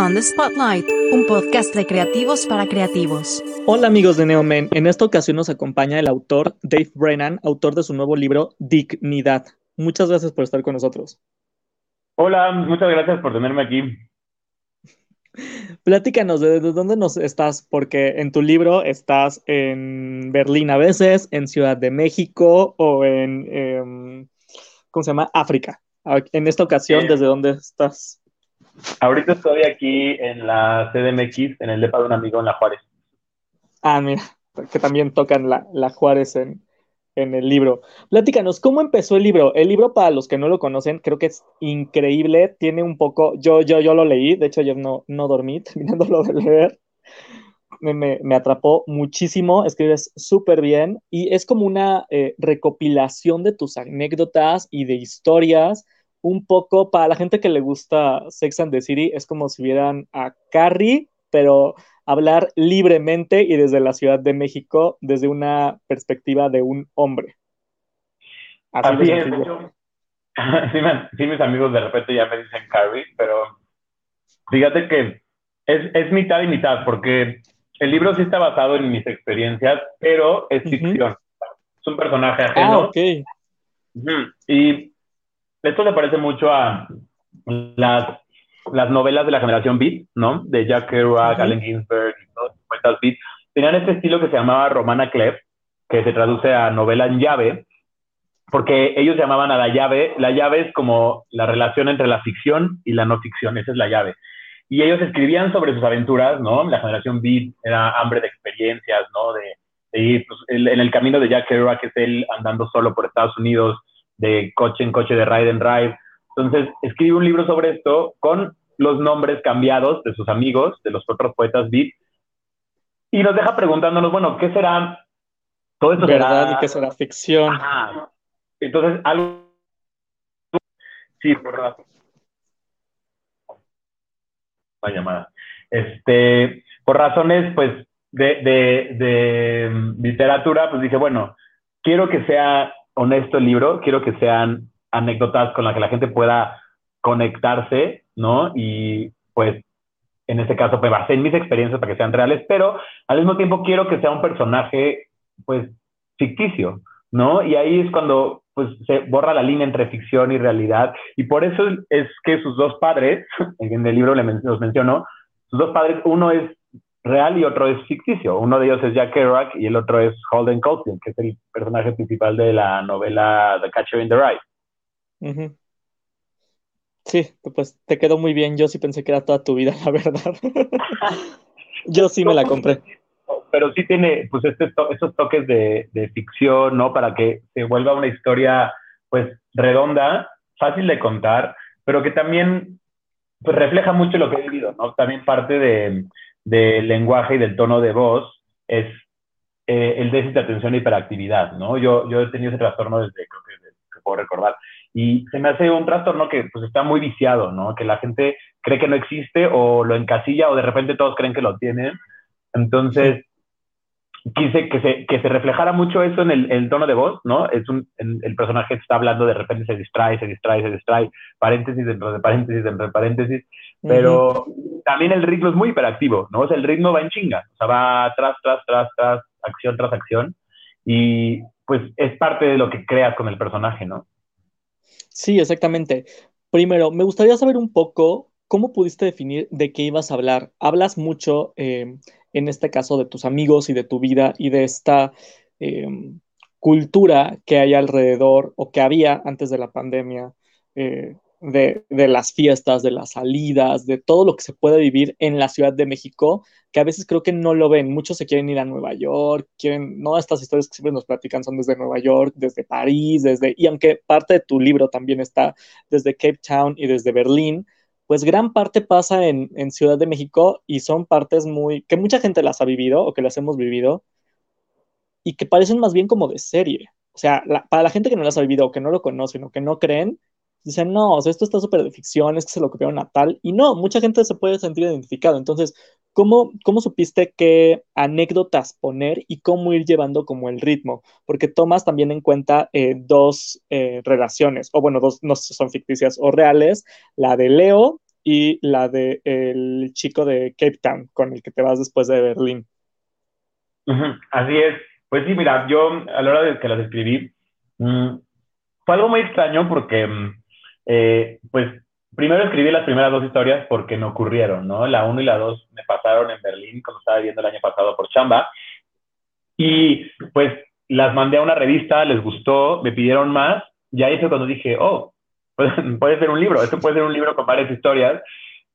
On the Spotlight, un podcast de creativos para creativos. Hola amigos de Neomen, en esta ocasión nos acompaña el autor Dave Brennan, autor de su nuevo libro Dignidad. Muchas gracias por estar con nosotros. Hola, muchas gracias por tenerme aquí. Platícanos, ¿de dónde nos estás? Porque en tu libro estás en Berlín a veces, en Ciudad de México o en, em, ¿cómo se llama? África. En esta ocasión, ¿desde dónde estás? Ahorita estoy aquí en la CDMX, en el depa de un amigo en La Juárez. Ah, mira, que también tocan la, la Juárez en, en el libro. Platícanos, ¿cómo empezó el libro? El libro, para los que no lo conocen, creo que es increíble. Tiene un poco, yo, yo, yo lo leí, de hecho, yo no, no dormí terminándolo de leer. Me, me, me atrapó muchísimo, escribes súper bien y es como una eh, recopilación de tus anécdotas y de historias un poco para la gente que le gusta Sex and the City, es como si vieran a Carrie, pero hablar libremente y desde la Ciudad de México, desde una perspectiva de un hombre. Así, es. sí, mis amigos de repente ya me dicen Carrie, pero fíjate que es, es, mitad y mitad, porque el libro sí está basado en mis experiencias, pero es ficción. Es un personaje ajeno. Ah, ok. Y esto le parece mucho a las, las novelas de la generación Beat, ¿no? De Jack Kerouac, Allen Ginsberg, y todas Beat. Tenían este estilo que se llamaba Romana Clef, que se traduce a novela en llave, porque ellos llamaban a la llave, la llave es como la relación entre la ficción y la no ficción, esa es la llave. Y ellos escribían sobre sus aventuras, ¿no? La generación Beat era hambre de experiencias, ¿no? De, ir pues, en el camino de Jack Kerouac, que es él andando solo por Estados Unidos, de coche en coche, de ride and drive. Entonces, escribe un libro sobre esto con los nombres cambiados de sus amigos, de los otros poetas beat, y nos deja preguntándonos, bueno, ¿qué será? Todo esto ¿Verdad? ¿Y qué será ficción? Entonces, algo... Sí, por llamada. Este, por razones, pues, de, de, de literatura, pues dije, bueno, quiero que sea honesto el libro, quiero que sean anécdotas con las que la gente pueda conectarse, ¿no? Y pues en este caso me basé en mis experiencias para que sean reales, pero al mismo tiempo quiero que sea un personaje pues ficticio, ¿no? Y ahí es cuando pues se borra la línea entre ficción y realidad y por eso es que sus dos padres, en el libro los mencionó, sus dos padres, uno es real y otro es ficticio. Uno de ellos es Jack Kerouac y el otro es Holden Caulfield, que es el personaje principal de la novela The Catcher in the Rye. Sí, pues te quedó muy bien. Yo sí pensé que era toda tu vida, la verdad. Yo sí me la compré. Pero sí tiene, pues, este esos toques de, de, ficción, ¿no? Para que se vuelva una historia, pues, redonda, fácil de contar, pero que también, pues, refleja mucho lo que he vivido, ¿no? También parte de, del lenguaje y del tono de voz es eh, el déficit de atención e hiperactividad, ¿no? Yo, yo he tenido ese trastorno desde, creo que, puedo recordar, y se me hace un trastorno que pues está muy viciado, ¿no? Que la gente cree que no existe o lo encasilla o de repente todos creen que lo tienen. Entonces, quise que se, que se reflejara mucho eso en el, tono de voz, ¿no? Es un, el personaje está hablando, de repente se distrae, se distrae, se distrae, paréntesis dentro de paréntesis dentro de paréntesis, pero también el ritmo es muy hiperactivo, ¿no? O sea, el ritmo va en chinga, o sea, va tras, tras, tras, tras, acción tras acción, y pues es parte de lo que creas con el personaje, ¿no? Sí, exactamente. Primero, me gustaría saber un poco cómo pudiste definir de qué ibas a hablar. Hablas mucho... Eh, en este caso de tus amigos y de tu vida y de esta em, cultura que hay alrededor o que había antes de la pandemia, eh, de, las fiestas, de las salidas, de todo lo que se puede vivir en la Ciudad de México, que a veces creo que no lo ven. Muchos se quieren ir a Nueva York, quieren, no, estas historias que siempre nos platican son desde Nueva York, desde París, desde, y aunque parte de tu libro también está desde Cape Town y desde Berlín, pues gran parte pasa en, Ciudad de México y son partes muy, que mucha gente las ha vivido o que las hemos vivido y que parecen más bien como de serie. O sea, para la gente que no las ha vivido o que no lo conocen o que no creen, dicen, no, o sea, esto está súper de ficción, es que se lo copiaron a tal. Y no, mucha gente se puede sentir identificado. Entonces, ¿Cómo, ¿Cómo supiste qué anécdotas poner y cómo ir llevando como el ritmo? Porque tomas también en cuenta eh, dos eh, relaciones, o bueno, dos no son ficticias o reales, la de Leo y la de el chico de Cape Town, con el que te vas después de Berlín. Así es. Pues sí, mira, yo a la hora de que las escribí, mm, fue algo muy extraño porque, mm, eh, pues, primero escribí las primeras dos historias porque me ocurrieron, ¿no? La uno y la dos me pasaron en Berlín, como estaba viviendo el año pasado por chamba. Y pues las mandé a una revista, les gustó, me pidieron más, y ahí fue cuando dije, oh, puede ser un libro, esto puede ser un libro con varias historias.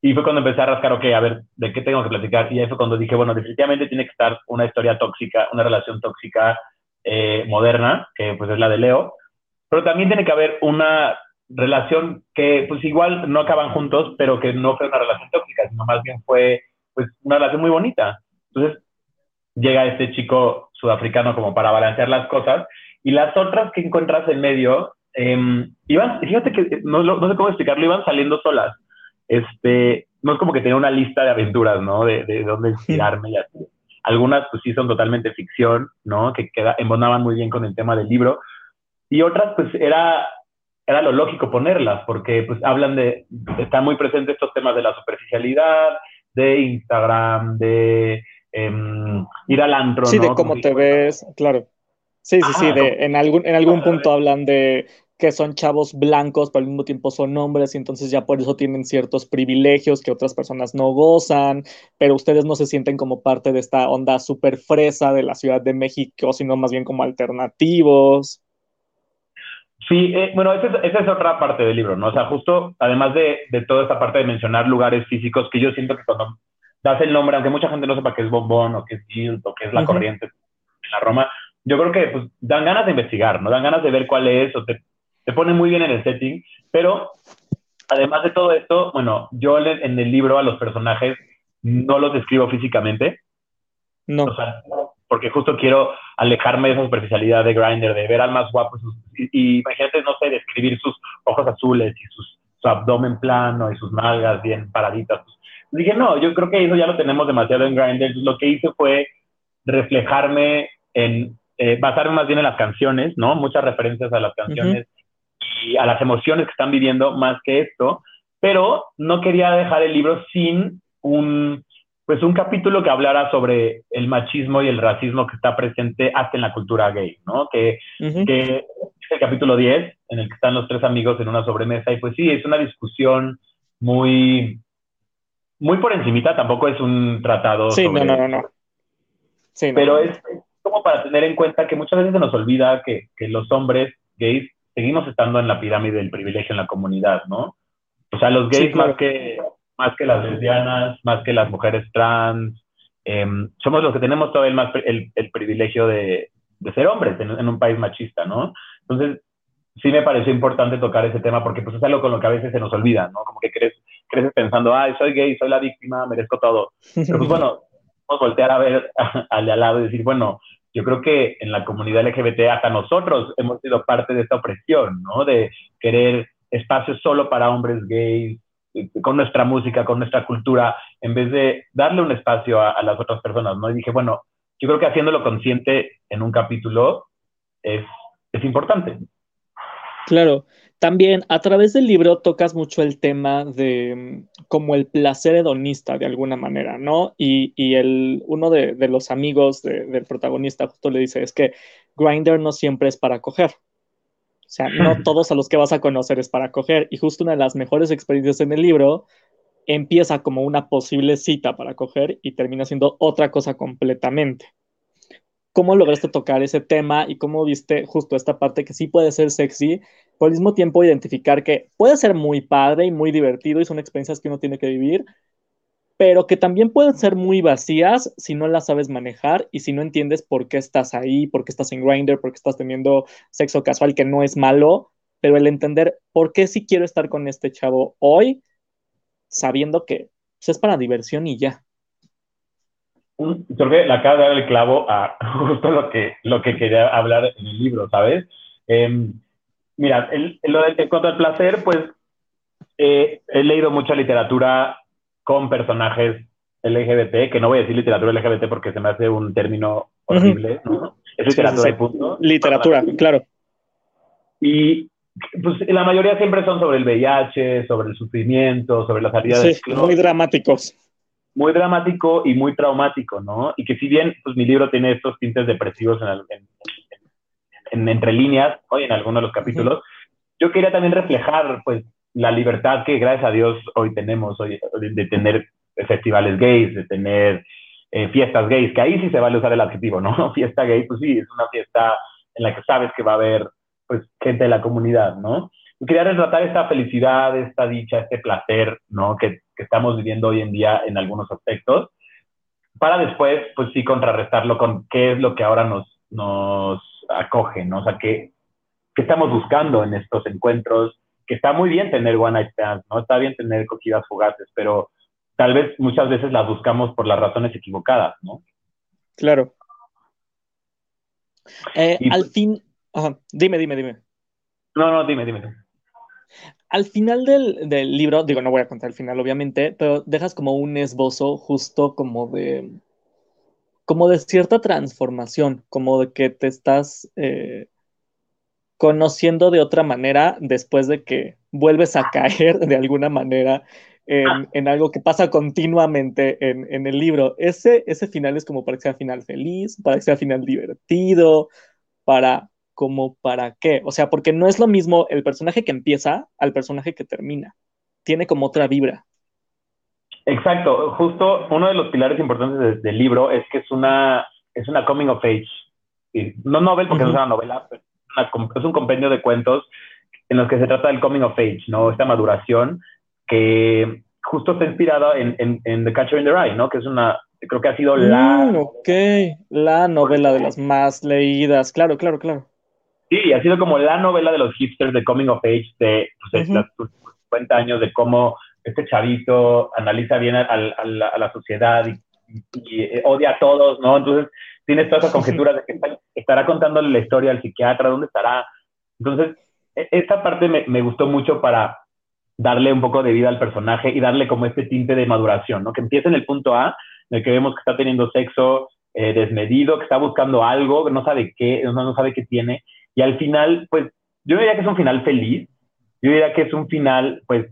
Y fue cuando empecé a rascar, ok, a ver, ¿de qué tengo que platicar? Y ahí fue cuando dije, bueno, definitivamente tiene que estar una historia tóxica, una relación tóxica eh, moderna, que pues es la de Leo, pero también tiene que haber una relación que pues igual no acaban juntos, pero que no fue una relación tóxica, sino más bien fue pues una relación muy bonita. Entonces llega este chico sudafricano como para balancear las cosas y las otras que encuentras en medio eh, iban, fíjate que no, no, sé cómo explicarlo, iban saliendo solas. Este, no es como que tenía una lista de aventuras, ¿no? De, de dónde inspirarme y así. Algunas, pues sí, son totalmente ficción, ¿no? Que queda, embonaban muy bien con el tema del libro. Y otras, pues era, era lo lógico ponerlas, porque pues hablan de, están muy presentes estos temas de la superficialidad, de Instagram, de eh, ir al antro. Sí, de cómo te ves, claro. Sí, sí, sí, de, en algún, en algún punto hablan de que son chavos blancos, pero al mismo tiempo son hombres y entonces ya por eso tienen ciertos privilegios que otras personas no gozan, pero ustedes no se sienten como parte de esta onda súper fresa de la Ciudad de México, sino más bien como alternativos. Sí, eh, bueno, esa es, otra parte del libro, ¿no? O sea, justo además de, de, toda esta parte de mencionar lugares físicos, que yo siento que cuando das el nombre, aunque mucha gente no sepa qué es Bombón o qué es Guild o qué es la corriente en la Roma, yo creo que pues, dan ganas de investigar, ¿no? Dan ganas de ver cuál es o te, te pone muy bien en el setting, pero además de todo esto, bueno, yo en el libro a los personajes no los describo físicamente. No. Porque justo quiero alejarme de esa superficialidad de Grinder, de ver al más guapo y, imagínate, no sé, describir sus ojos azules y sus, su abdomen plano y sus nalgas bien paraditas. dije, no, yo creo que eso ya lo tenemos demasiado en Grindr. Lo que hice fue reflejarme en, eh, basarme más bien en las canciones, ¿no? Muchas referencias a las canciones y a las emociones que están viviendo más que esto, pero no quería dejar el libro sin un, pues un capítulo que hablara sobre el machismo y el racismo que está presente hasta en la cultura gay, ¿no? Que, que es el capítulo 10, en el que están los tres amigos en una sobremesa, y pues sí, es una discusión muy, muy por encimita, tampoco es un tratado. Sí, no, no, no. Sí, pero es como para tener en cuenta que muchas veces se nos olvida que, que los hombres gays seguimos estando en la pirámide del privilegio en la comunidad, ¿no? O sea, los gays más, que, más que las lesbianas, más que las mujeres trans, em, somos los que tenemos todo el, el, el privilegio de, de, ser hombres en, en, un país machista, ¿no? Entonces, sí me pareció importante tocar ese tema porque pues es algo con lo que a veces se nos olvida, ¿no? Como que crees, creces pensando, ay, soy gay, soy la víctima, merezco todo. Pero pues bueno, a voltear a ver al de al lado y decir, bueno, yo creo que en la comunidad LGBT hasta nosotros hemos sido parte de esta opresión, ¿no? De querer espacios solo para hombres gays, con nuestra música, con nuestra cultura, en vez de darle un espacio a, las otras personas, ¿no? Y dije, bueno, yo creo que haciéndolo consciente en un capítulo es, importante. Claro, también a través del libro tocas mucho el tema de mm, como el placer hedonista de alguna manera, ¿no? Y, y el, uno de, los amigos de, del protagonista justo le dice, es que Grinder no siempre es para coger. O sea, no todos a los que vas a conocer es para coger. Y justo una de las mejores experiencias en el libro empieza como una posible cita para coger y termina siendo otra cosa completamente. ¿Cómo lograste tocar ese tema y cómo viste justo esta parte que sí puede ser sexy, pero al mismo tiempo identificar que puede ser muy padre y muy divertido y son experiencias que uno tiene que vivir, pero que también pueden ser muy vacías si no las sabes manejar y si no entiendes por qué estás ahí, por qué estás en Grindr, por qué estás teniendo sexo casual, que no es malo, pero el entender por qué sí quiero estar con este chavo hoy, sabiendo que pues, es para diversión y ya. Creo que la acaba de dar el clavo a justo lo que, lo que quería hablar en el libro, ¿sabes? Eh, mira, el, el, en cuanto al placer, pues eh, he leído mucha literatura con personajes LGBT, que no voy a decir literatura LGBT porque se me hace un término horrible, ¿no? Es literatura sí, sí, sí. y punto. Literatura, claro. Y pues la mayoría siempre son sobre el VIH, sobre el sufrimiento, sobre la salida sí, muy dramáticos. Muy dramático y muy traumático, ¿no? Y que si bien pues, mi libro tiene estos tintes depresivos en, entre líneas, hoy en algunos de los capítulos, yo quería también reflejar pues la libertad que gracias a Dios hoy tenemos, hoy, de tener festivales gays, de tener eh, fiestas gays, que ahí sí se vale usar el adjetivo, ¿no? Fiesta gay, pues sí, es una fiesta en la que sabes que va a haber pues gente de la comunidad, ¿no? Quería retratar esta felicidad, esta dicha, este placer, ¿no? Que, que, estamos viviendo hoy en día en algunos aspectos, para después, pues sí, contrarrestarlo con qué es lo que ahora nos, nos acoge, ¿no? O sea, qué, qué estamos buscando en estos encuentros, que está muy bien tener one night stands, ¿no? Está bien tener coquidas fugaces, pero tal vez muchas veces las buscamos por las razones equivocadas, ¿no? Claro. Eh, al fin, dime, dime, dime. No, no, dime, dime. Al final del, del, libro, digo, no voy a contar el final, obviamente, pero dejas como un esbozo justo como de, como de cierta transformación, como de que te estás eh, conociendo de otra manera después de que vuelves a caer de alguna manera en, algo que pasa continuamente en, el libro. Ese, ese final es como para que sea final feliz, para que sea final divertido, para como para qué. O sea, porque no es lo mismo el personaje que empieza al personaje que termina. Tiene como otra vibra. Exacto. Justo uno de los pilares importantes del libro es que es una, es una coming of age. No novel porque no es una novela, pero es un compendio de cuentos en los que se trata del coming of age, ¿no? Esta maduración que justo está inspirada en, en, The Catcher in the Rye, ¿no? Que es una, creo que ha sido la... Mm, ok, la novela de las más leídas, claro, claro, claro. Sí, ha sido como la novela de los hipsters de Coming of Age de pues, 50 años, de cómo este chavito analiza bien a, la, sociedad y, eh, odia a todos, ¿no? Entonces tienes todas esas conjeturas de que estará contándole la historia al psiquiatra, ¿dónde estará? Entonces, e, esta parte me, me gustó mucho para darle un poco de vida al personaje y darle como este tinte de maduración, ¿no? Que empieza en el punto A, en el que vemos que está teniendo sexo eh, desmedido, que está buscando algo, no sabe qué, no, no sabe qué tiene, y al final, pues, yo diría que es un final feliz, yo diría que es un final, pues,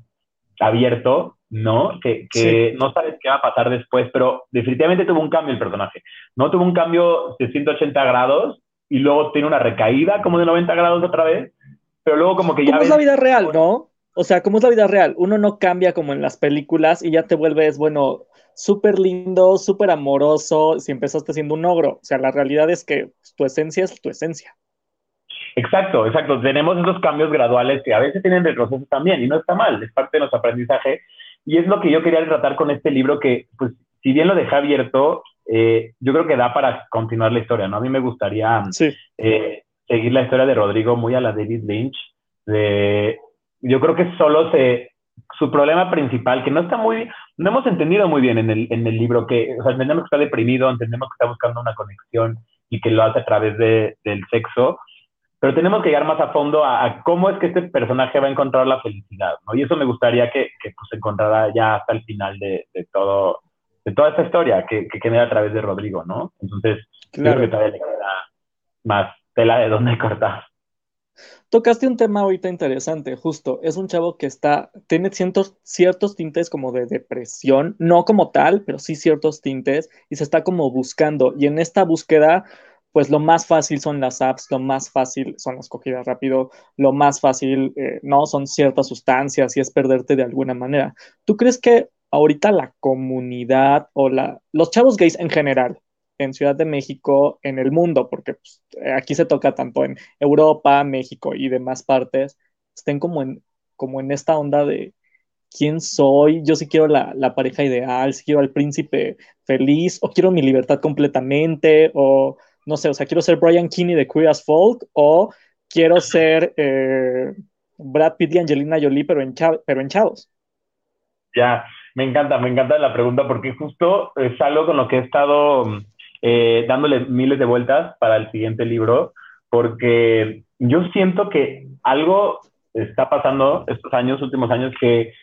abierto, ¿no? Que, que no sabes qué va a pasar después, pero definitivamente tuvo un cambio el personaje, ¿no? Tuvo un cambio de 180 grados y luego tiene una recaída como de 90 grados otra vez, pero luego como que ya... ¿Cómo es la vida real, no? O sea, ¿cómo es la vida real? Uno no cambia como en las películas y ya te vuelves, bueno, súper lindo, súper amoroso, si empezaste siendo un ogro. O sea, la realidad es que tu esencia es tu esencia. Exacto, exacto. Tenemos esos cambios graduales que a veces tienen retrocesos también y no está mal, es parte de nuestro aprendizaje. Y es lo que yo quería tratar con este libro que, pues, si bien lo dejé abierto, eh, yo creo que da para continuar la historia, ¿no? A mí me gustaría eh, seguir la historia de Rodrigo muy a la David Lynch, de yo creo que solo se, su problema principal, que no está muy, no hemos entendido muy bien en el, en el libro, que, o sea, entendemos que está deprimido, entendemos que está buscando una conexión y que lo hace a través de, del sexo, pero tenemos que llegar más a fondo a, cómo es que este personaje va a encontrar la felicidad, ¿no? Y eso me gustaría que, que pues, se encontrara ya hasta el final de, de todo, de toda esta historia que, que queda a través de Rodrigo, ¿no? Entonces, creo que todavía le queda más tela de dónde cortar. Tocaste un tema ahorita interesante, justo. Es un chavo que está, tiene ciertos, ciertos tintes como de depresión, no como tal, pero sí ciertos tintes, y se está como buscando. Y en esta búsqueda, pues lo más fácil son las apps, lo más fácil son las cogidas rápido, lo más fácil, eh, no, son ciertas sustancias y es perderte de alguna manera. ¿Tú crees que ahorita la comunidad o la, los chavos gays en general, en Ciudad de México, en el mundo, porque pues, aquí se toca tanto en Europa, México y demás partes, estén como en, como en esta onda de quién soy, yo sí quiero la, pareja ideal, si quiero al príncipe feliz, o quiero mi libertad completamente, o no sé, o sea, quiero ser Brian Kinney de Queer as Folk, o quiero ser eh, Brad Pitt y Angelina Jolie, pero en, pero en chavos. Ya, me encanta, me encanta la pregunta porque justo es algo con lo que he estado eh, dándole miles de vueltas para el siguiente libro, porque yo siento que algo está pasando estos años, últimos años, que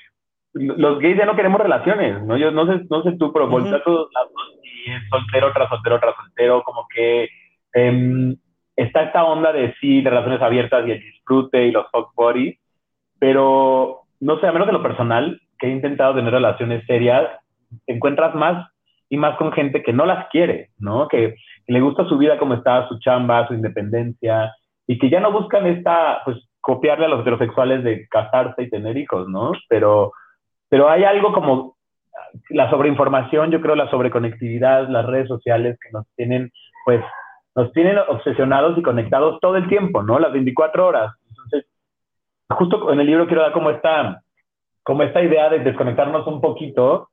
los gays ya no queremos relaciones, ¿no? Yo no sé, no sé tú, pero uh a todos lados es soltero tras soltero tras soltero, como que em, está esta onda de sí, de relaciones abiertas y el disfrute y los fuck body, pero no sé, a menos de lo personal, que he intentado tener relaciones serias, encuentras más y más con gente que no las quiere, ¿no? Que, le gusta su vida como está, su chamba, su independencia, y que ya no buscan esta, pues, copiarle a los heterosexuales de casarse y tener hijos, ¿no? Pero, pero hay algo como la sobreinformación, yo creo, la sobreconectividad, las redes sociales que nos tienen, pues, nos tienen obsesionados y conectados todo el tiempo, ¿no? Las 24 horas. Entonces, justo en el libro quiero dar como esta, como esta idea de desconectarnos un poquito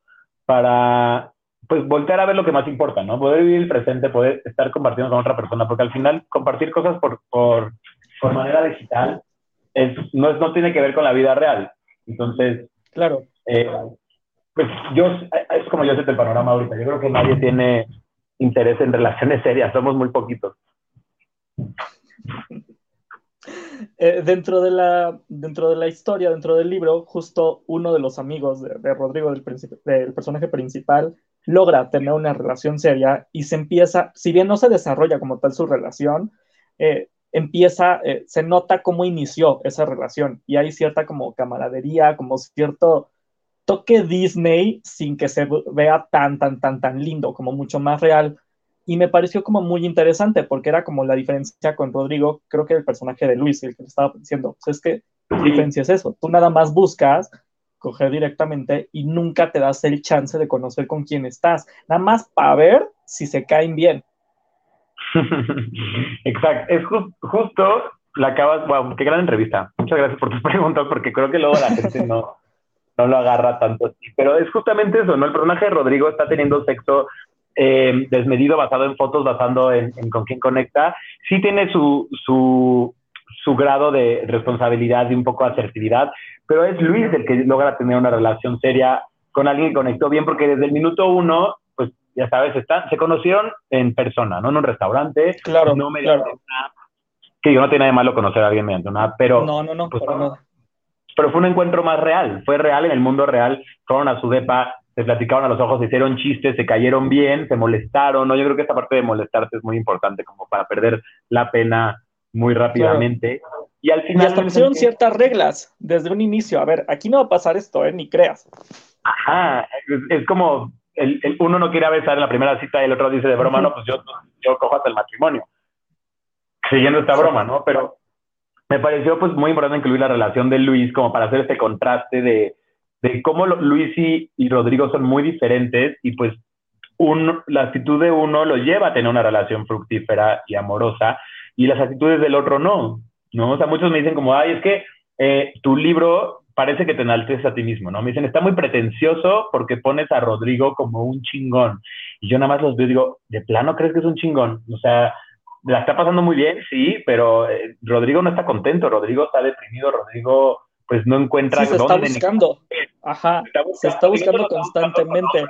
para pues voltear a ver lo que más importa, ¿no? Poder vivir el presente, poder estar compartiendo con otra persona, porque al final compartir cosas por, por, por manera digital es, no, no tiene que ver con la vida real. Entonces, claro. Eh, pues yo, es como yo sé el panorama ahorita. Yo creo que nadie tiene interés en relaciones serias, somos muy poquitos. Eh, dentro, de la, dentro de la historia, dentro del libro, justo uno de los amigos de, de Rodrigo, del, del, personaje principal, logra tener una relación seria y se empieza, si bien no se desarrolla como tal su relación, eh, empieza, eh, se nota cómo inició esa relación y hay cierta como camaradería, como cierto toque Disney sin que se vea tan, tan, tan, tan lindo, como mucho más real. Y me pareció como muy interesante porque era como la diferencia con Rodrigo, creo que el personaje de Luis, el que le estaba diciendo, pues es que la diferencia es eso, tú nada más buscas coger directamente y nunca te das el chance de conocer con quién estás, nada más para ver si se caen bien. Exacto, es justo la acabas, wow, qué gran entrevista. Muchas gracias por tus preguntas porque creo que luego la gente no, no lo agarra tanto así. Pero es justamente eso, ¿no? El personaje de Rodrigo está teniendo sexo eh, desmedido, basado en fotos, basando en, en, con quién conecta. Sí tiene su, su, su grado de responsabilidad y un poco de asertividad, pero es Luis el que logra tener una relación seria con alguien que conectó bien, porque desde el minuto uno, pues ya sabes, está, se conocieron en persona, no en un restaurante, claro, no claro. que yo no tiene nada de malo conocer a alguien mediante una, pero... No, no, no, pues, nada. Pero fue un encuentro más real, fue real en el mundo real, fueron a su depa, se platicaron a los ojos, se hicieron chistes, se cayeron bien, se molestaron, ¿no? Yo creo que esta parte de molestarse es muy importante como para perder la pena muy rápidamente. Claro. Y al final. Y establecieron ciertas reglas desde un inicio. A ver, aquí no va a pasar esto, ¿eh? Ni creas. Ajá, es, es como el, el, uno no quiere besar en la primera cita y el otro dice de broma, no, pues yo, yo cojo hasta el matrimonio. Siguiendo esta broma, ¿no? Pero me pareció pues muy importante incluir la relación de Luis como para hacer este contraste de, de cómo Luis y, y, Rodrigo son muy diferentes y pues un, la actitud de uno lo lleva a tener una relación fructífera y amorosa y las actitudes del otro no, ¿no? O sea, muchos me dicen como, ay, es que eh, tu libro parece que te enalteces a ti mismo, ¿no? Me dicen, está muy pretencioso porque pones a Rodrigo como un chingón. Y yo nada más los veo y digo, ¿de plano crees que es un chingón? O sea, la está pasando muy bien, sí, pero eh, Rodrigo no está contento, Rodrigo está deprimido, Rodrigo pues no encuentra sí, se está buscando. Ajá, está buscando, se está buscando constantemente.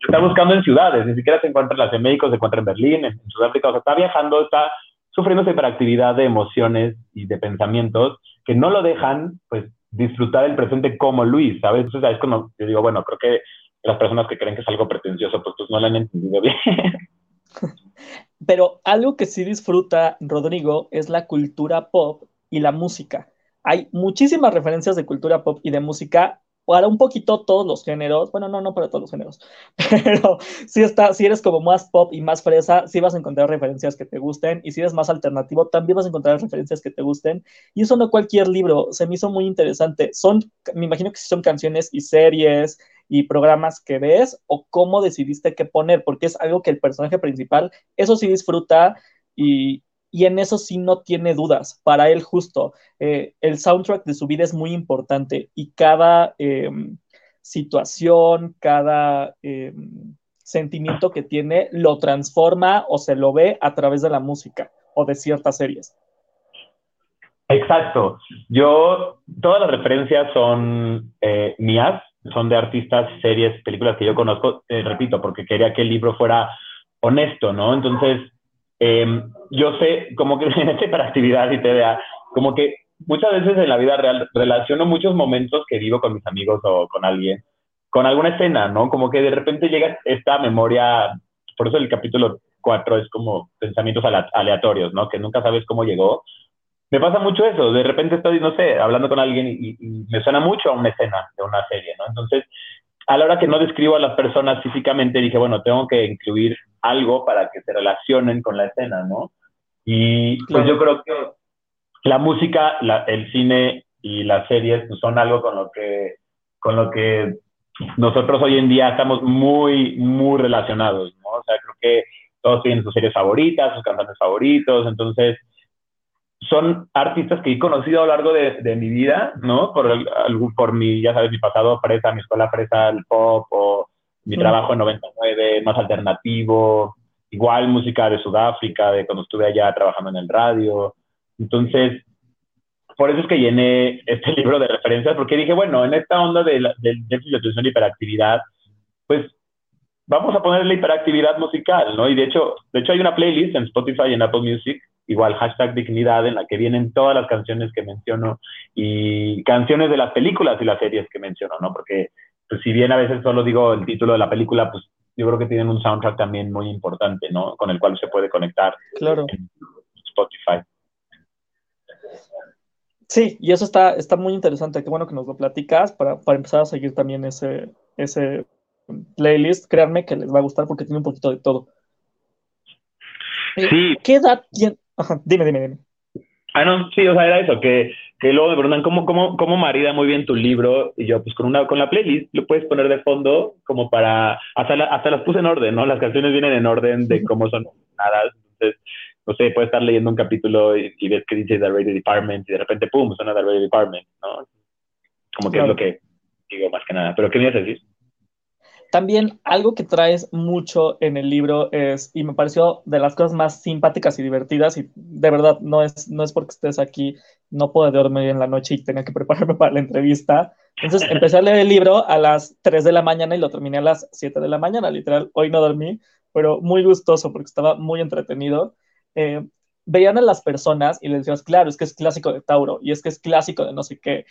Se está buscando en ciudades, ni siquiera se encuentra en la Ciudad de México, se encuentra en Berlín, en Sudáfrica, o sea, está viajando, está sufriendo esa hiperactividad de emociones y de pensamientos que no lo dejan, pues, disfrutar el presente como Luis, ¿sabes? Entonces, es cuando yo digo, bueno, creo que las personas que creen que es algo pretencioso, pues, pues no lo han entendido bien. Pero algo que sí disfruta Rodrigo es la cultura pop y la música. Hay muchísimas referencias de cultura pop y de música para un poquito todos los géneros, bueno, no, no para todos los géneros, pero si, está, si eres como más pop y más fresa, sí vas a encontrar referencias que te gusten, y si eres más alternativo, también vas a encontrar referencias que te gusten, y eso no cualquier libro, se me hizo muy interesante, son, me imagino que son canciones y series y programas que ves, o cómo decidiste qué poner, porque es algo que el personaje principal, eso sí disfruta, y, y en eso sí no tiene dudas. Para él justo, eh, el soundtrack de su vida es muy importante y cada eh, situación, cada eh, sentimiento que tiene lo transforma o se lo ve a través de la música o de ciertas series. Exacto. Yo, todas las referencias son mías, son de artistas, series, películas que yo conozco, repito, porque quería que el libro fuera honesto, ¿no? Entonces, eh, yo sé, como que en esta hiperactividad y TDA, como que muchas veces en la vida real relaciono muchos momentos que vivo con mis amigos o con alguien, con alguna escena, ¿no? Como que de repente llega esta memoria, por eso el capítulo 4 es como pensamientos aleatorios, ¿no? Que nunca sabes cómo llegó. Me pasa mucho eso. De repente estoy, no sé, hablando con alguien y, me suena mucho a una escena de una serie, ¿no? Entonces, a la hora que no describo a las personas físicamente, dije, bueno, tengo que incluir algo para que se relacionen con la escena, ¿no? Y pues yo creo que la música, el cine y las series pues, son algo con lo que con lo que nosotros hoy en día estamos muy, muy relacionados, ¿no? O sea, creo que todos tienen sus series favoritas, sus cantantes favoritos, entonces son artistas que he conocido a lo largo de, de mi vida, ¿no? Por, el, por mi, ya sabes, mi pasado presa, mi escuela presa, el pop, o mi trabajo en 99, más alternativo, igual música de Sudáfrica, de cuando estuve allá trabajando en el radio. Entonces, por eso es que llené este libro de referencias, porque dije, bueno, en esta onda del déficit de atención y hiperactividad, pues vamos a ponerle hiperactividad musical, ¿no? Y de hecho, de hecho hay una playlist en Spotify y en Apple Music, igual hashtag dignidad, en la que vienen todas las canciones que menciono y canciones de las películas y las series que menciono, ¿no? Porque pues, si bien a veces solo digo el título de la película, pues yo creo que tienen un soundtrack también muy importante, ¿no? Con el cual se puede conectar claro. en Spotify. Sí, y eso está, está muy interesante. Qué bueno que nos lo platicas para, para empezar a seguir también ese, ese playlist. Créanme que les va a gustar porque tiene un poquito de todo. Sí. ¿Qué edad tiene? Ajá, dime, dime, dime. Ah, no, sí, o sea, era eso, que, que luego me preguntan cómo, cómo, cómo marida muy bien tu libro, y yo, pues con una, con la playlist lo puedes poner de fondo como para, hasta, hasta las puse en orden, ¿no? Las canciones vienen en orden de cómo son nada, entonces no sé, puedes estar leyendo un capítulo y, ves que dice The Radio Department y de repente, ¡pum!, suena The Radio Department, ¿no? Como que es lo que digo más que nada. ¿Pero qué me ibas a decir? También algo que traes mucho en el libro es, y me pareció de las cosas más simpáticas y divertidas, y de verdad no es, no es porque estés aquí, no puedo dormir en la noche y tenga que prepararme para la entrevista. Entonces empecé a leer el libro a las 3 de la mañana y lo terminé a las 7 de la mañana, literal. Hoy no dormí, pero muy gustoso porque estaba muy entretenido. Eh, veían a las personas y les decías, claro, es que es clásico de Tauro y es que es clásico de no sé qué.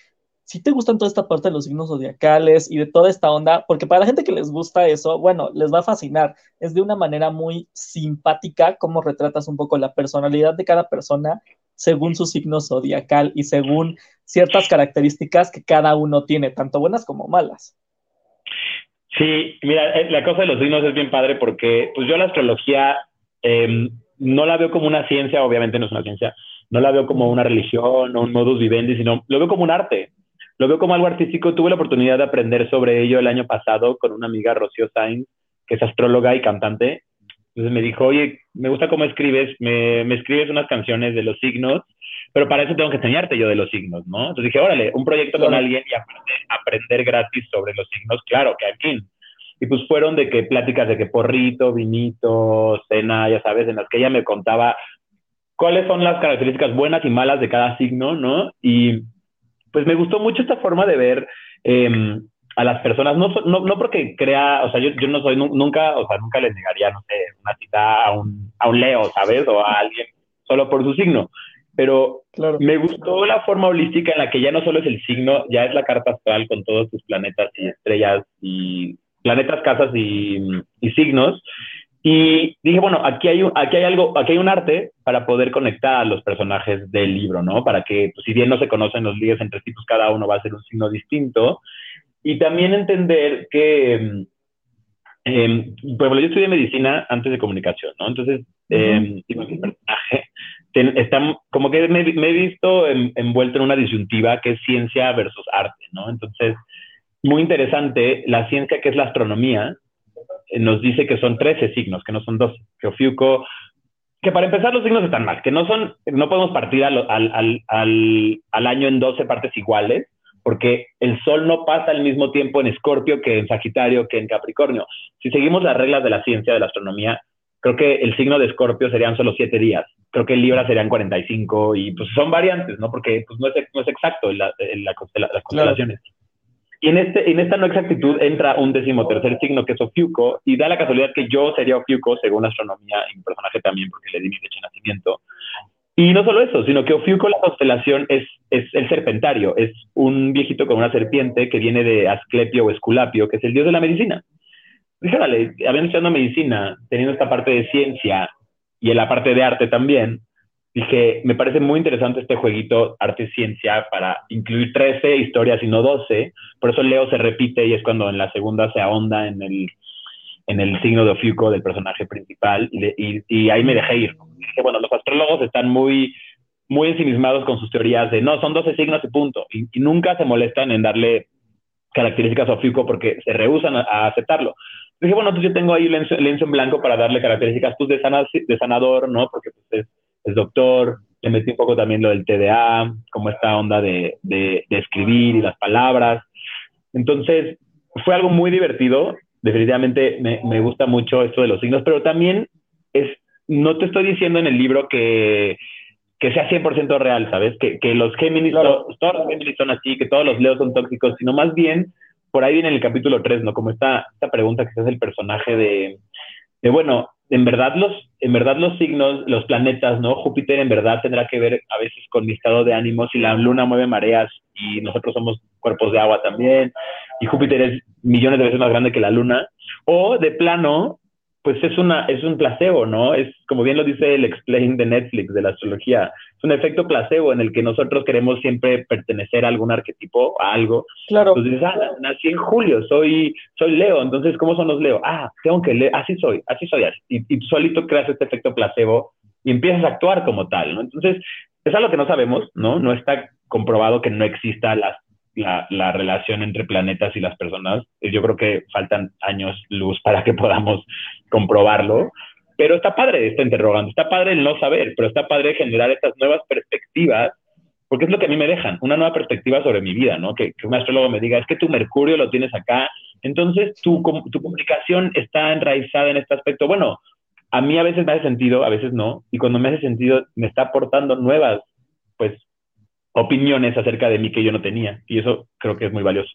Si te gustan toda esta parte de los signos zodiacales y de toda esta onda, porque para la gente que les gusta eso, bueno, les va a fascinar. Es de una manera muy simpática cómo retratas un poco la personalidad de cada persona según su signo zodiacal y según ciertas características que cada uno tiene, tanto buenas como malas. Sí, mira, eh, la cosa de los signos es bien padre porque pues yo la astrología eh, no la veo como una ciencia, obviamente no es una ciencia, no la veo como una religión o un modus vivendi, sino lo veo como un arte, lo veo como algo artístico. Tuve la oportunidad de aprender sobre ello el año pasado con una amiga, Rocío Sainz, que es astróloga y cantante. Entonces me dijo, oye, me gusta cómo escribes, me, me escribes unas canciones de los signos, pero para eso tengo que enseñarte yo de los signos, ¿no? Entonces dije, órale, un proyecto con alguien y aprender, aprender gratis sobre los signos, claro, que aquí y pues fueron de que pláticas de que porrito, vinito, cena, ya sabes, en las que ella me contaba cuáles son las características buenas y malas de cada signo, ¿no? Y pues me gustó mucho esta forma de ver em, a las personas, no, no, no, porque crea, o sea, yo, yo no soy, nunca, o sea, nunca le negaría, no sé, una cita a un, a un Leo, ¿sabes? O a alguien solo por su signo. Pero claro. me gustó la forma holística en la que ya no solo es el signo, ya es la carta astral con todos tus planetas y estrellas y planetas, casas y, signos. Y dije, bueno, aquí hay, aquí hay algo, aquí hay un arte para poder conectar a los personajes del libro, ¿no? Para que, pues, si bien no se conocen los líderes entre tipos, cada uno va a ser un signo distinto. Y también entender que, eh, por ejemplo, yo estudié medicina antes de comunicación, ¿no? Entonces, eh, mi personaje está, como que me, me he visto envuelto en una disyuntiva que es ciencia versus arte, ¿no? Entonces, muy interesante, la ciencia que es la astronomía nos dice que son 13 signos, que no son 12. Que Ofiuco, que para empezar los signos están mal, que no son, no podemos partir al, al, al, al año en 12 partes iguales, porque el Sol no pasa al mismo tiempo en Escorpio que en Sagitario, que en Capricornio. Si seguimos las reglas de la ciencia de la astronomía, creo que el signo de Escorpio serían solo 7 días, creo que Libra serían 45 y pues son variantes, ¿no? Porque pues, no, es, no es exacto en, la, las constelaciones. Y en, este, en esta no exactitud entra un decimotercer signo que es Ofiuco, y da la casualidad que yo sería Ofiuco, según la astronomía, y mi personaje también, porque le di mi fecha de nacimiento. Y no solo eso, sino que Ofiuco, la constelación, es, es el serpentario, es un viejito con una serpiente que viene de Asclepio o Esculapio, que es el dios de la medicina. Dije, habiendo estudiado medicina, teniendo esta parte de ciencia y en la parte de arte también, dije, me parece muy interesante este jueguito arte ciencia para incluir 13 historias y no 12. Por eso Leo se repite y es cuando en la segunda se ahonda en el, en el signo de Ofiuco del personaje principal y, y, ahí me dejé ir. Dije, bueno, los astrólogos están muy, muy ensimismados con sus teorías de no, son 12 signos y punto. Y, nunca se molestan en darle características a Ofiuco porque se rehusan a, aceptarlo. Dije, bueno, entonces yo tengo ahí lienzo, en blanco para darle características pues, de, de sanador, ¿no? Porque pues, es es doctor, le metí un poco también lo del TDA, como esta onda de, de, escribir y las palabras. Entonces, fue algo muy divertido. Definitivamente me, me, gusta mucho esto de los signos, pero también es, no te estoy diciendo en el libro que, que sea 100% real, ¿sabes? Que, que los Géminis, todos los Géminis son así, que todos los Leos son tóxicos, sino más bien, por ahí viene el capítulo 3, ¿no? Como esta, esta pregunta que se hace el personaje de, de, bueno, en verdad los, en verdad los signos, los planetas, ¿no? Júpiter en verdad tendrá que ver a veces con mi estado de ánimo, si la luna mueve mareas y nosotros somos cuerpos de agua también, y Júpiter es millones de veces más grande que la luna, o de plano, pues es, una, es un placebo, ¿no? Es como bien lo dice el explain de Netflix de la astrología, es un efecto placebo en el que nosotros queremos siempre pertenecer a algún arquetipo, a algo. Claro. Entonces, ah, nací en julio, soy, soy Leo, entonces, ¿cómo son los Leo? Ah, tengo que leer, así soy, así soy, Y, y tú solito creas este efecto placebo y empiezas a actuar como tal, ¿no? Entonces, es algo que no sabemos, ¿no? No está comprobado que no exista las la, la, relación entre planetas y las personas. Yo creo que faltan años luz para que podamos comprobarlo, pero está padre esta interrogante, está padre no saber, pero está padre generar estas nuevas perspectivas, porque es lo que a mí me dejan, una nueva perspectiva sobre mi vida, ¿no? Que, que un astrólogo me diga, es que tu Mercurio lo tienes acá, entonces tu, tu comunicación está enraizada en este aspecto. Bueno, a mí a veces me hace sentido, a veces no, y cuando me hace sentido me está aportando nuevas, pues, opiniones acerca de mí que yo no tenía. Y eso creo que es muy valioso.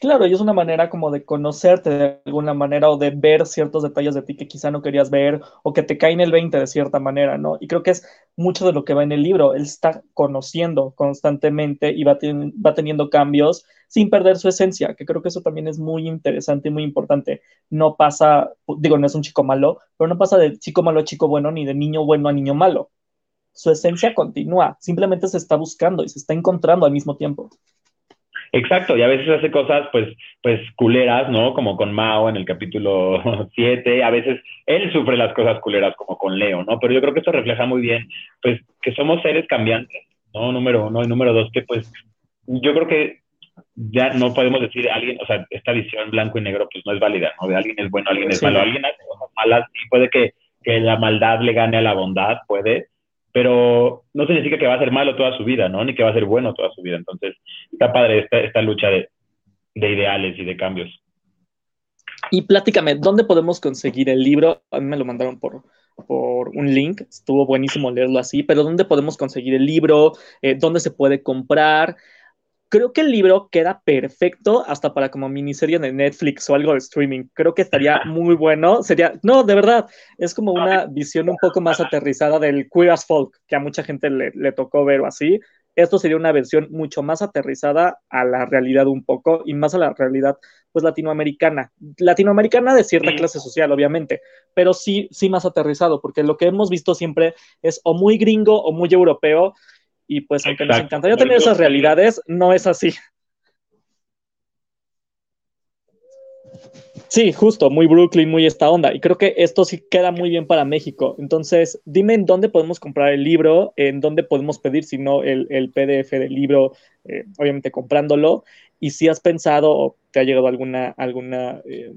Claro, y es una manera como de conocerte de alguna manera o de ver ciertos detalles de ti que quizá no querías ver o que te caen el 20 de cierta manera, ¿no? Y creo que es mucho de lo que va en el libro. Él está conociendo constantemente y va, va teniendo cambios sin perder su esencia, que creo que eso también es muy interesante y muy importante. No pasa, digo, no es un chico malo, pero no pasa de chico malo a chico bueno ni de niño bueno a niño malo su esencia continúa, simplemente se está buscando y se está encontrando al mismo tiempo. Exacto, y a veces hace cosas pues, pues culeras, ¿no? Como con Mao en el capítulo 7, a veces él sufre las cosas culeras como con Leo, ¿no? Pero yo creo que esto refleja muy bien, pues, que somos seres cambiantes, ¿no? Número uno, y número dos, que pues yo creo que ya no podemos decir alguien, o sea, esta visión blanco y negro pues no es válida, ¿no? De alguien es bueno, alguien es malo, alguien hace cosas malas y puede que, que la maldad le gane a la bondad, puede, pero no significa que va a ser malo toda su vida, ¿no? Ni que va a ser bueno toda su vida. Entonces, está padre esta, esta lucha de, de ideales y de cambios. Y pláticame, ¿dónde podemos conseguir el libro? A mí me lo mandaron por, por un link, estuvo buenísimo leerlo así, pero ¿dónde podemos conseguir el libro? Eh, ¿Dónde se puede comprar? Creo que el libro queda perfecto hasta para como miniserie de Netflix o algo de streaming. Creo que estaría muy bueno. Sería, no, de verdad, es como una visión un poco más aterrizada del queer as folk, que a mucha gente le, le tocó ver o así. Esto sería una versión mucho más aterrizada a la realidad un poco y más a la realidad pues latinoamericana. Latinoamericana de cierta clase social, obviamente, pero sí, sí más aterrizado, porque lo que hemos visto siempre es o muy gringo o muy europeo y pues aunque nos encantaría tener esas realidades, no es así. Sí, justo, muy Brooklyn, muy esta onda. Y creo que esto sí queda muy bien para México. Entonces, dime en dónde podemos comprar el libro, en dónde podemos pedir, si no, el, PDF del libro, eh, obviamente comprándolo. Y si has pensado o te ha llegado alguna, alguna eh,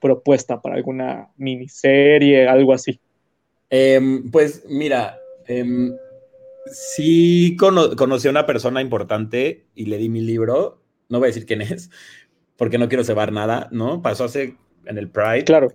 propuesta para alguna miniserie, algo así. Em, pues mira, sí conocí a una persona importante y le di mi libro. No voy a decir quién es, porque no quiero cebar nada, ¿no? Pasó hace en el Pride. Claro.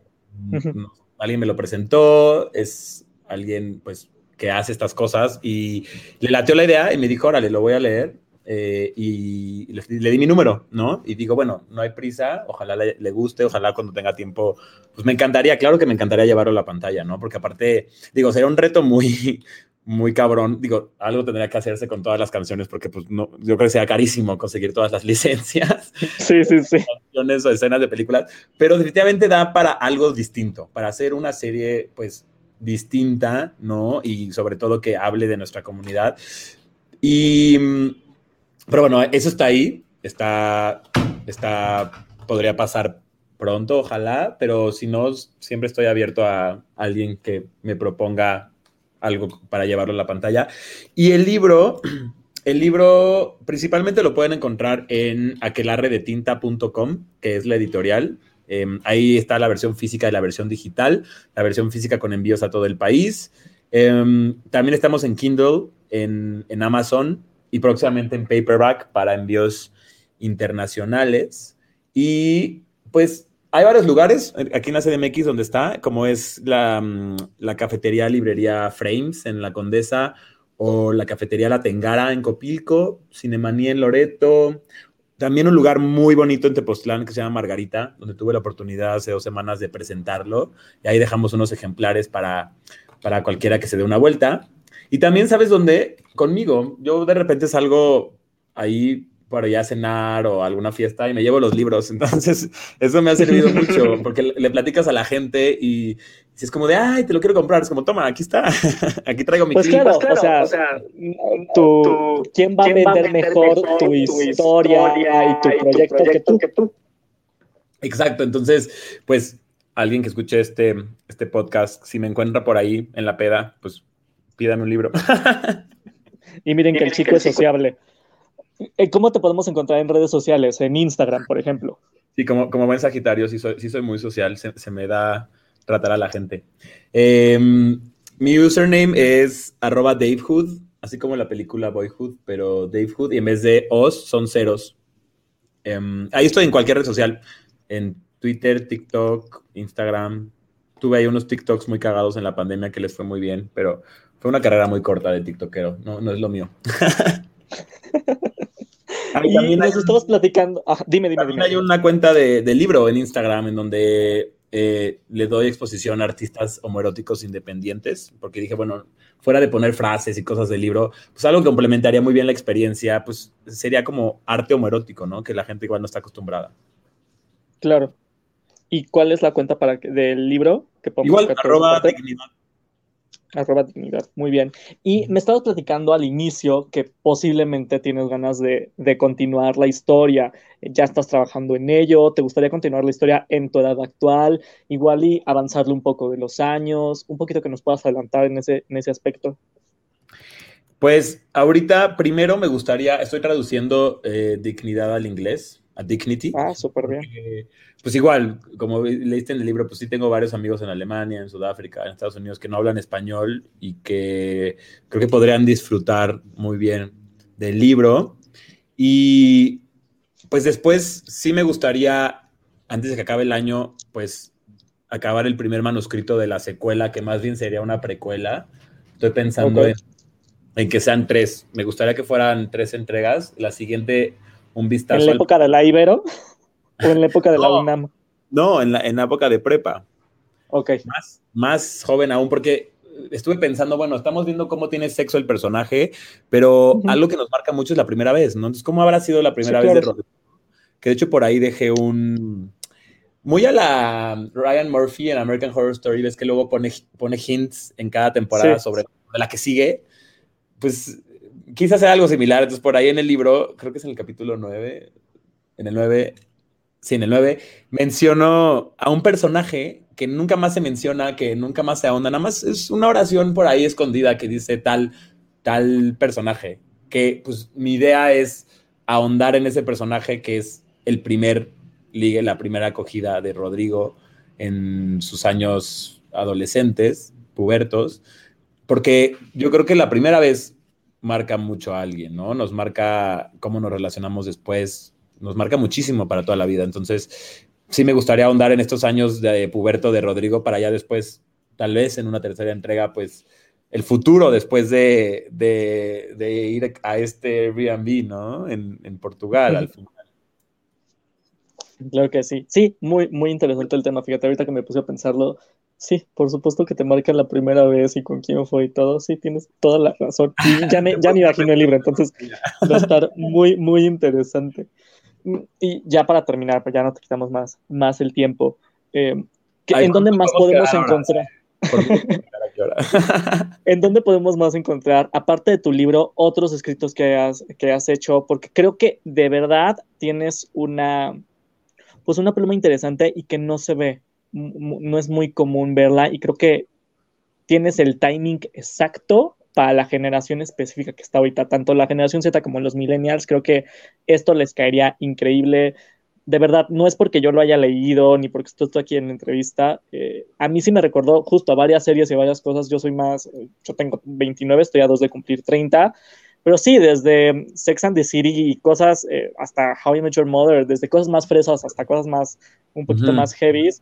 alguien me lo presentó, es alguien, pues, que hace estas cosas y le lateó la idea y me dijo, órale, lo voy a leer. Eh, y le, di mi número, ¿no? Y digo, bueno, no hay prisa, ojalá le, le, guste, ojalá cuando tenga tiempo, pues me encantaría, claro que me encantaría llevarlo a la pantalla, ¿no? Porque aparte, digo, sería un reto muy, muy cabrón. Digo, algo tendría que hacerse con todas las canciones porque pues no, yo creo que sea carísimo conseguir todas las licencias. Sí, sí, sí. Canciones o escenas de películas, pero definitivamente da para algo distinto, para hacer una serie pues distinta, ¿no? Y sobre todo que hable de nuestra comunidad. Y, pero bueno, eso está ahí, está, está, podría pasar pronto, ojalá, pero si no, siempre estoy abierto a alguien que me proponga algo para llevarlo a la pantalla. Y el libro, el libro principalmente lo pueden encontrar en aquelarredetinta.com, que es la editorial. Em, ahí está la versión física y la versión digital, la versión física con envíos a todo el país. Em, también estamos en Kindle, en, en Amazon y próximamente en paperback para envíos internacionales. Y pues hay varios lugares aquí en la CDMX donde está, como es la, mm, la, cafetería librería Frames en La Condesa o la cafetería La Tengara en Copilco, Cinemaní en Loreto. También un lugar muy bonito en Tepoztlán que se llama Margarita, donde tuve la oportunidad hace dos semanas de presentarlo. Y ahí dejamos unos ejemplares para, para cualquiera que se dé una vuelta. Y también, ¿sabes dónde? Conmigo. Yo de repente salgo ahí por allá a cenar o alguna fiesta y me llevo los libros. Entonces, eso me ha servido mucho porque le platicas a la gente y si es como de, ay, te lo quiero comprar, es como, toma, aquí está, aquí traigo mi pues claro, o sea, tu, ¿quién va a vender mejor, tu, historia, y tu, proyecto, que, tú? que tú? Exacto, entonces, pues alguien que escuche este, este podcast, si me encuentra por ahí en la peda, pues pídame un libro. y miren que el chico es sociable. Eh, ¿Cómo te podemos encontrar en redes sociales? En Instagram, por ejemplo. Sí, como, como buen Sagitario, sí soy, sí soy muy social, se, me da tratar a la gente. Em, mi username es arroba Davehood, así como la película Boyhood, pero Davehood, y en vez de os son ceros. Em, ahí estoy en cualquier red social, en Twitter, TikTok, Instagram. Tuve ahí unos TikToks muy cagados en la pandemia que les fue muy bien, pero fue una carrera muy corta de TikTokero, no, no es lo mío. y nos estabas platicando. Ah, dime, dime, dime. Hay una cuenta de, libro en Instagram en donde eh, le doy exposición a artistas homoeróticos independientes, porque dije, bueno, fuera de poner frases y cosas del libro, pues algo que complementaría muy bien la experiencia, pues sería como arte homoerótico, ¿no? Que la gente igual no está acostumbrada. Claro. ¿Y cuál es la cuenta para del libro? Que igual, arroba dignidad Arroba dignidad, muy bien. Y me estabas platicando al inicio que posiblemente tienes ganas de, continuar la historia, ya estás trabajando en ello, te gustaría continuar la historia en tu edad actual, igual y avanzarle un poco de los años, un poquito que nos puedas adelantar en ese, en ese aspecto. Pues ahorita primero me gustaría, estoy traduciendo eh, dignidad al inglés, a dignity. Ah, súper bien pues igual, como leíste en el libro, pues sí tengo varios amigos en Alemania, en Sudáfrica, en Estados Unidos que no hablan español y que creo que podrían disfrutar muy bien del libro. Y pues después sí me gustaría, antes de que acabe el año, pues acabar el primer manuscrito de la secuela, que más bien sería una precuela. Estoy pensando en, que sean tres. Me gustaría que fueran tres entregas. La siguiente, un vistazo. ¿En la época de la Ibero? ¿O en la época de la UNAM? No, en la, en la época de prepa. Ok. Más, más joven aún, porque estuve pensando, bueno, estamos viendo cómo tiene sexo el personaje, pero algo que nos marca mucho es la primera vez, ¿no? Entonces, ¿cómo habrá sido la primera vez de Rodrigo? Que de hecho por ahí dejé un... Muy a la Ryan Murphy en American Horror Story, ves que luego pone, pone hints en cada temporada sobre la que sigue. Pues quise hacer algo similar. Entonces, por ahí en el libro, creo que es en el capítulo 9, en el 9, sí, en el 9, menciono a un personaje que nunca más se menciona, que nunca más se ahonda, nada más es una oración por ahí escondida que dice tal, tal personaje, que pues mi idea es ahondar en ese personaje que es el primer ligue, la primera acogida de Rodrigo en sus años adolescentes, pubertos, porque yo creo que la primera vez marca mucho a alguien, ¿no? Nos marca cómo nos relacionamos después, nos marca muchísimo para toda la vida. Entonces, sí me gustaría ahondar en estos años de puberto de Rodrigo para ya después, tal vez en una tercera entrega, pues el futuro después de, ir a este Airbnb, ¿no? En, Portugal al final. Claro que sí. Sí, muy, muy interesante el tema. Fíjate, ahorita que me puse a pensarlo, sí, por supuesto que te marca la primera vez y con quién fue y todo. Sí, tienes toda la razón. ya me, ya me imagino el libro, entonces va a estar muy, muy interesante. Y ya para terminar, pues ya no te quitamos más, más el tiempo. Eh, ¿En dónde más podemos encontrar? ¿En dónde podemos más encontrar, aparte de tu libro, otros escritos que has, que has hecho? Porque creo que de verdad tienes una, pues una pluma interesante y que no se ve, no es muy común verla y creo que tienes el timing exacto para la generación específica que está ahorita, tanto la generación Z como los millennials, creo que esto les caería increíble de verdad, no es porque yo lo haya leído ni porque estoy aquí en la entrevista. Eh, a mí sí me recordó justo a varias series y varias cosas. Yo soy más, yo tengo 29, estoy a dos de cumplir 30. Pero sí, desde Sex and the City y cosas, eh, hasta How I Met Your Mother, desde cosas más fresas hasta cosas más, un poquito más heavies,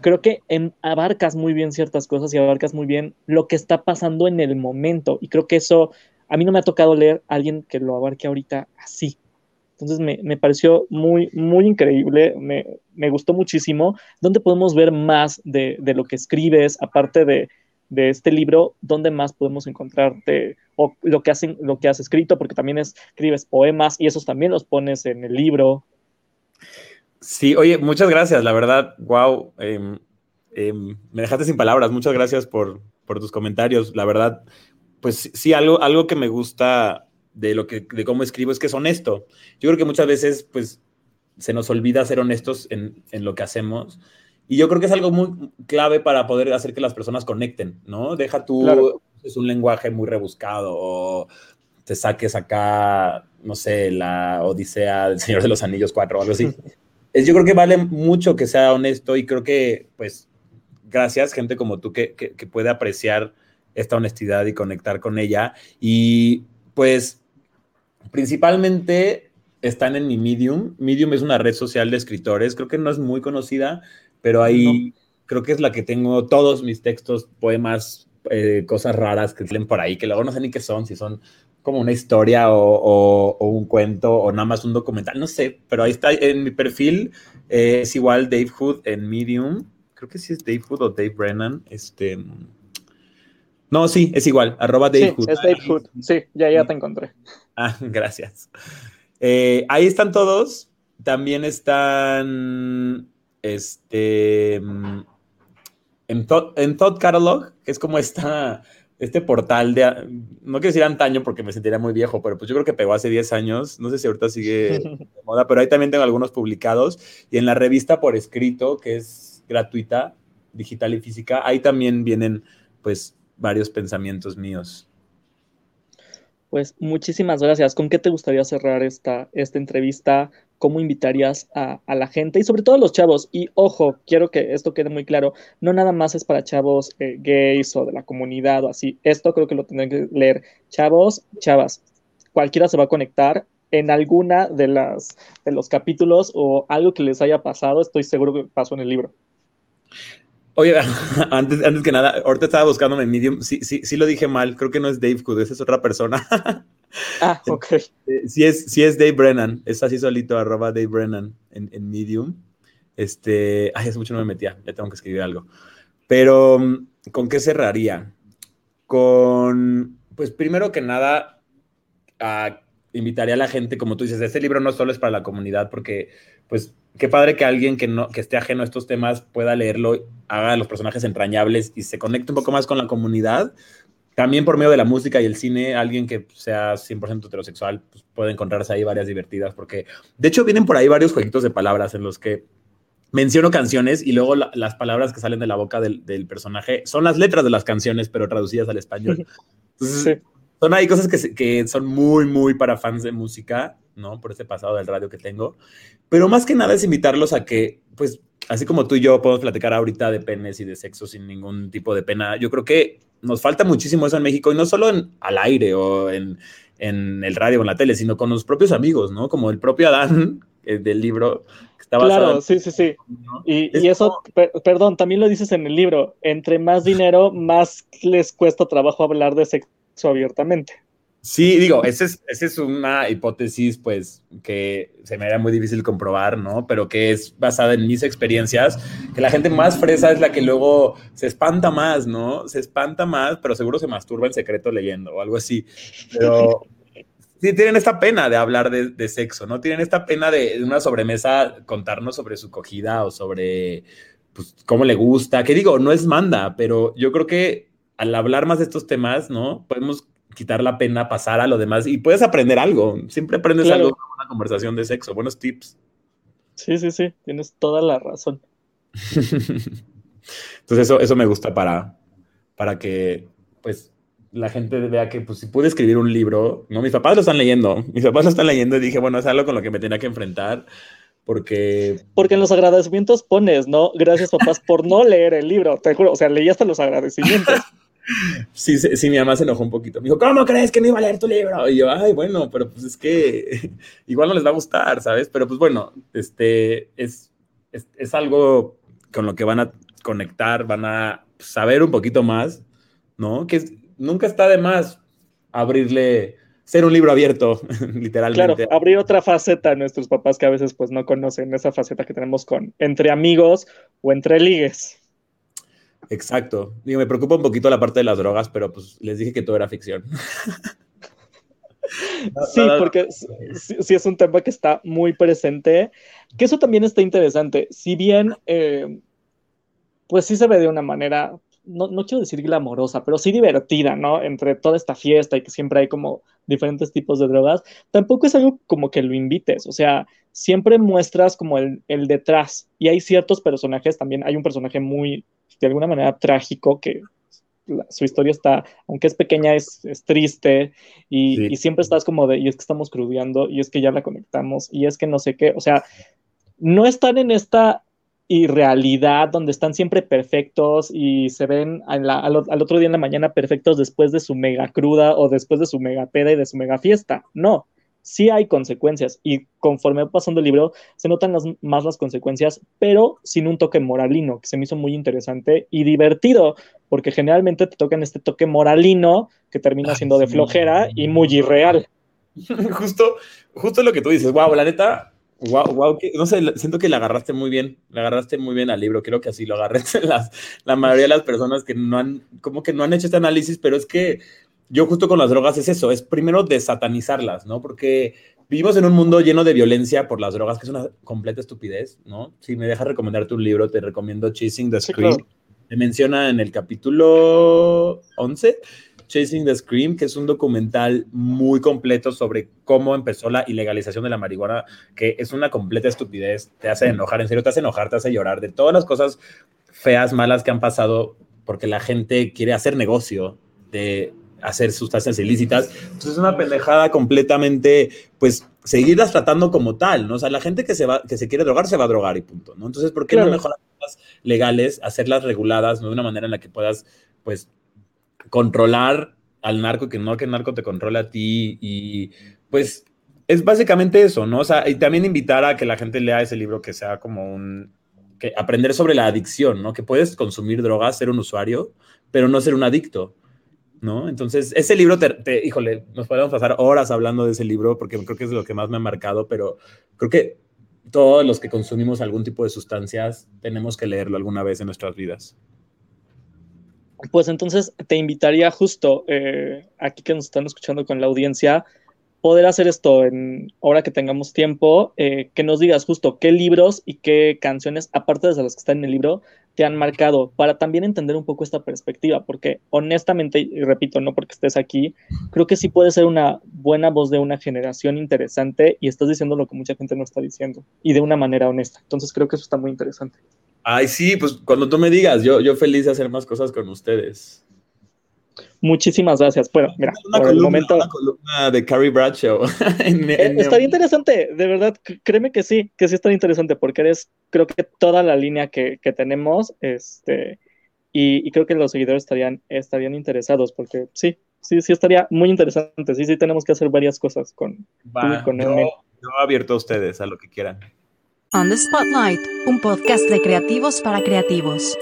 creo que abarcas muy bien ciertas cosas y abarcas muy bien lo que está pasando en el momento. Y creo que eso, a mí no me ha tocado leer a alguien que lo abarque ahorita así. Entonces me, pareció muy, muy increíble, me, gustó muchísimo. ¿Dónde podemos ver más de, lo que escribes, aparte de, este libro? ¿Dónde más podemos encontrarte o lo que, hacen, lo que has escrito? Porque también escribes poemas y esos también los pones en el libro. Sí, oye, muchas gracias, la verdad, wow, em, em, me dejaste sin palabras, muchas gracias por, por tus comentarios, la verdad, pues sí, algo, algo que me gusta de lo que, de cómo escribo es que es honesto. Yo creo que muchas veces, pues, se nos olvida ser honestos en, en lo que hacemos. Y yo creo que es algo muy clave para poder hacer que las personas conecten, ¿no? Deja tú, es un lenguaje muy rebuscado o te saques acá, no sé, la Odisea del Señor de los Anillos 4 o algo así. es, yo creo que vale mucho que sea honesto y creo que, pues, gracias, gente como tú que, que, que puede apreciar esta honestidad y conectar con ella. Y pues Principalmente están en mi Medium. Medium es una red social de escritores. Creo que no es muy conocida, pero ahí creo que es la que tengo todos mis textos, poemas, eh, cosas raras que salen por ahí, que luego no sé ni qué son, si son como una historia o, un cuento o nada más un documental, no sé, pero ahí está en mi perfil, eh, es igual Dave Hood en Medium, creo que sí es Dave Hood o Dave Brennan, este... No, sí, es igual, arroba Dave sí, Es Dave Hood, sí, ya, ya te encontré. Ah, gracias. Eh, ahí están todos. También están este, en, Thought, en Catalog, que es como esta, este portal de, no quiero decir antaño porque me sentiría muy viejo, pero pues yo creo que pegó hace 10 años. No sé si ahorita sigue de moda, pero ahí también tengo algunos publicados. Y en la revista por escrito, que es gratuita, digital y física, ahí también vienen pues varios pensamientos míos. Pues muchísimas gracias. ¿Con qué te gustaría cerrar esta, esta entrevista? ¿Cómo invitarías a, la gente y sobre todo a los chavos? Y ojo, quiero que esto quede muy claro, no nada más es para chavos eh, gays o de la comunidad o así. Esto creo que lo tendrán que leer chavos, chavas. Cualquiera se va a conectar en alguna de, las, de los capítulos o algo que les haya pasado, estoy seguro que pasó en el libro. Oye, antes, antes que nada, ahorita estaba buscando en Medium. Sí, sí, sí lo dije mal. Creo que no es Dave Hood, esa es otra persona. Ah, ok. Eh, sí es, sí es Dave Brennan. Es así solito, arroba Dave Brennan en, en Medium. Este, ay, hace mucho no me metía. Ya tengo que escribir algo. Pero, ¿con qué cerraría? Con, pues primero que nada, invitaría a la gente, como tú dices, este libro no solo es para la comunidad, porque pues qué padre que alguien que, no, que esté ajeno a estos temas pueda leerlo, haga los personajes entrañables y se conecte un poco más con la comunidad. También por medio de la música y el cine, alguien que sea 100% heterosexual pues puede encontrarse ahí varias divertidas, porque de hecho vienen por ahí varios jueguitos de palabras en los que menciono canciones y luego las palabras que salen de la boca del, personaje son las letras de las canciones, pero traducidas al español. son ahí cosas que, que son muy, muy para fans de música ¿no? Por ese pasado del radio que tengo. Pero más que nada es invitarlos a que, pues, así como tú y yo podemos platicar ahorita de penes y de sexo sin ningún tipo de pena, yo creo que nos falta muchísimo eso en México y no solo en, al aire o en, en el radio o en la tele, sino con los propios amigos, ¿no? Como el propio Adán eh, del libro que está Claro, sí, sí, sí. Y, y eso, perdón, también lo dices en el libro, entre más dinero, más les cuesta trabajo hablar de sexo abiertamente. Sí, digo, esa es, es una hipótesis, pues, que se me era muy difícil comprobar, ¿no? Pero que es basada en mis experiencias, que la gente más fresa es la que luego se espanta más, ¿no? Se espanta más, pero seguro se masturba en secreto leyendo o algo así. Pero sí tienen esta pena de hablar de, sexo, ¿no? Tienen esta pena de, de una sobremesa contarnos sobre su cogida o sobre pues, cómo le gusta. Que digo, no es manda, pero yo creo que al hablar más de estos temas, ¿no? Podemos quitar la pena, pasar a lo demás y puedes aprender algo. Siempre aprendes algo con una conversación de sexo. Buenos tips. Sí, sí, sí, tienes toda la razón. Entonces eso, eso me gusta para, para que, pues, la gente vea que, pues, si pude escribir un libro, ¿no? Mis papás lo están leyendo, mis papás lo están leyendo y dije, bueno, es algo con lo que me tenía que enfrentar, porque... Porque en los agradecimientos pones, ¿no? Gracias, papás, por no leer el libro, te juro, o sea, leí hasta los agradecimientos. Sí, sí, mi mamá se enojó un poquito. Me dijo, ¿cómo crees que no iba a leer tu libro? Y yo, ay, bueno, pero pues es que igual no les va a gustar, ¿sabes? Pero pues bueno, este es, es, algo con lo que van a conectar, van a saber un poquito más, ¿no? Que nunca está de más abrirle, ser un libro abierto, literalmente. Claro, abrir otra faceta a nuestros papás que a veces pues no conocen esa faceta que tenemos con entre amigos o entre ligues. Exacto. Digo, me preocupa un poquito la parte de las drogas, pero pues les dije que todo era ficción. Sí, porque sí, es un tema que está muy presente, que eso también está interesante. Si bien, eh, pues sí se ve de una manera, no, no, quiero decir glamorosa, pero sí divertida, ¿no? Entre toda esta fiesta y que siempre hay como diferentes tipos de drogas, tampoco es algo como que lo invites, o sea, siempre muestras como el, el detrás y hay ciertos personajes, también hay un personaje muy, de alguna manera, trágico que su historia está, aunque es pequeña, es, triste y, siempre estás como de, y es que estamos crudeando, y es que ya la conectamos, y es que no sé qué, o sea, no están en esta irrealidad donde están siempre perfectos y se ven al, al, otro día en la mañana perfectos después de su mega cruda o después de su mega peda y de su mega fiesta, no, sí hay consecuencias y conforme va pasando el libro se notan más las consecuencias, pero sin un toque moralino, que se me hizo muy interesante y divertido, porque generalmente te tocan este toque moralino que termina siendo de flojera y muy irreal. Justo, justo lo que tú dices, wow, la neta, wow, wow, no sé, siento que la agarraste muy bien, la agarraste muy bien al libro, creo que así lo agarré las, la mayoría de las personas que no han, como que no han hecho este análisis, pero es que yo justo con las drogas es eso, es primero desatanizarlas, ¿no? Porque vivimos en un mundo lleno de violencia por las drogas, que es una completa estupidez, ¿no? Si me dejas recomendarte un libro, te recomiendo Chasing the Scream. Me menciona en el capítulo 11, Chasing the Scream, que es un documental muy completo sobre cómo empezó la ilegalización de la marihuana, que es una completa estupidez, te hace enojar, en serio, te hace enojar, te hace llorar de todas las cosas feas, malas que han pasado porque la gente quiere hacer negocio de hacer sustancias ilícitas. Entonces es una pendejada completamente, pues, seguirlas tratando como tal, ¿no? O sea, la gente que se, va, que se quiere drogar se va a drogar y punto, ¿no? Entonces, ¿por qué no mejorar las legales, hacerlas reguladas, ¿no? De una manera en la que puedas, pues, controlar al narco, que no que el narco te controle a ti y, pues, es básicamente eso, ¿no? O sea, y también invitar a que la gente lea ese libro que sea como un... Que aprender sobre la adicción, ¿no? Que puedes consumir drogas, ser un usuario, pero no ser un adicto. ¿No? Entonces, ese libro, te, híjole, nos podemos pasar horas hablando de ese libro porque creo que es lo que más me ha marcado, pero creo que todos los que consumimos algún tipo de sustancias tenemos que leerlo alguna vez en nuestras vidas. Pues entonces te invitaría justo eh, aquí que nos están escuchando con la audiencia, poder hacer esto en ahora que tengamos tiempo, eh, que nos digas justo qué libros y qué canciones, aparte de las que están en el libro, te han marcado para también entender un poco esta perspectiva, porque honestamente, y repito, no porque estés aquí, creo que sí puede ser una buena voz de una generación interesante y estás diciendo lo que mucha gente no está diciendo y de una manera honesta. Entonces creo que eso está muy interesante. Ay, sí, pues cuando tú me digas, yo, yo feliz de hacer más cosas con ustedes. Muchísimas gracias. Bueno, mira, por el momento. Una columna de Carrie Bradshaw. Eh, estaría interesante, de verdad, créeme que sí, que sí estaría interesante, porque eres, creo que toda la línea que, que tenemos, este, y, y, creo que los seguidores estarían, estarían interesados, porque sí, sí, sí estaría muy interesante. Sí, sí, tenemos que hacer varias cosas con, con yo, yo abierto a ustedes, a lo que quieran. On the Spotlight, un podcast de creativos para creativos.